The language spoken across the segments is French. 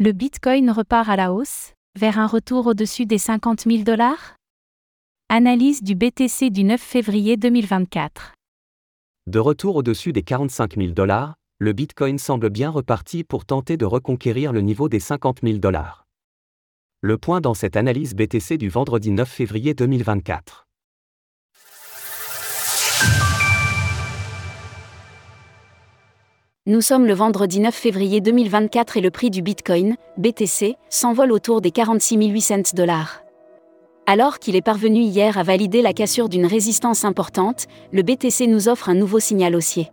Le Bitcoin repart à la hausse, vers un retour au-dessus des 50 000 dollars? Analyse du BTC du 9 février 2024. De retour au-dessus des 45 000 dollars, le Bitcoin semble bien reparti pour tenter de reconquérir le niveau des 50 000 dollars. Le point dans cette analyse BTC du vendredi 9 février 2024. Nous sommes le vendredi 9 février 2024 et le prix du Bitcoin, BTC, s'envole autour des 46 800 dollars. Alors qu'il est parvenu hier à valider la cassure d'une résistance importante, le BTC nous offre un nouveau signal haussier.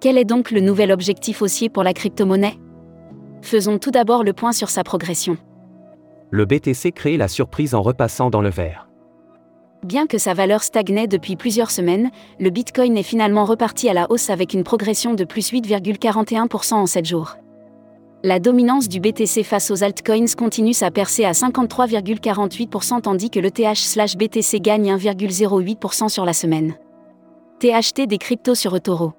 Quel est donc le nouvel objectif haussier pour la crypto-monnaie? Faisons tout d'abord le point sur sa progression. Le BTC crée la surprise en repassant dans le vert. Bien que sa valeur stagnait depuis plusieurs semaines, le Bitcoin est finalement reparti à la hausse avec une progression de plus 8,41% en 7 jours. La dominance du BTC face aux altcoins continue sa percée à 53,48% tandis que le TH/BTC gagne 1,08% sur la semaine. THT des cryptos sur eToro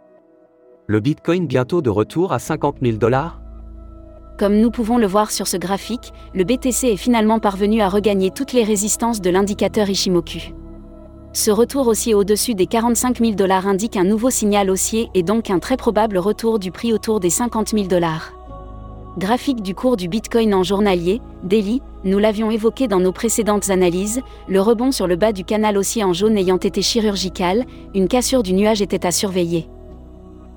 le Bitcoin bientôt de retour à 50 000 dollars Comme nous pouvons le voir sur ce graphique, le BTC est finalement parvenu à regagner toutes les résistances de l'indicateur Ishimoku. Ce retour haussier au-dessus des 45 000 dollars indique un nouveau signal haussier et donc un très probable retour du prix autour des 50 000 dollars. Graphique du cours du Bitcoin en journalier, daily, nous l'avions évoqué dans nos précédentes analyses, le rebond sur le bas du canal haussier en jaune ayant été chirurgical, une cassure du nuage était à surveiller.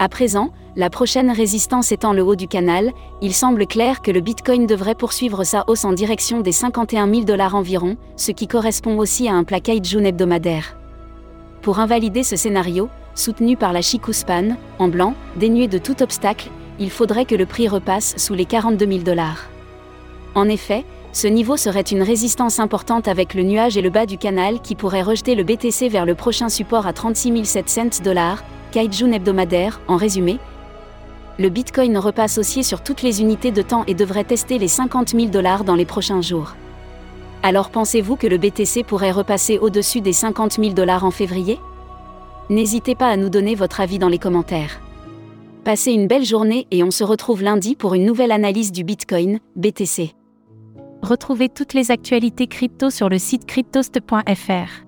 À présent, la prochaine résistance étant le haut du canal, il semble clair que le Bitcoin devrait poursuivre sa hausse en direction des 51 000 dollars environ, ce qui correspond aussi à un plaquage jaune hebdomadaire. Pour invalider ce scénario, soutenu par la Chikuspan, en blanc, dénué de tout obstacle, il faudrait que le prix repasse sous les 42 000 dollars. En effet, ce niveau serait une résistance importante avec le nuage et le bas du canal qui pourrait rejeter le BTC vers le prochain support à 36 700 dollars, Kaijun hebdomadaire, en résumé. Le Bitcoin repasse haussier sur toutes les unités de temps et devrait tester les 50 000 dollars dans les prochains jours. Alors pensez-vous que le BTC pourrait repasser au-dessus des 50 000 dollars en février? N'hésitez pas à nous donner votre avis dans les commentaires. Passez une belle journée et on se retrouve lundi pour une nouvelle analyse du Bitcoin, BTC. Retrouvez toutes les actualités crypto sur le site cryptost.fr.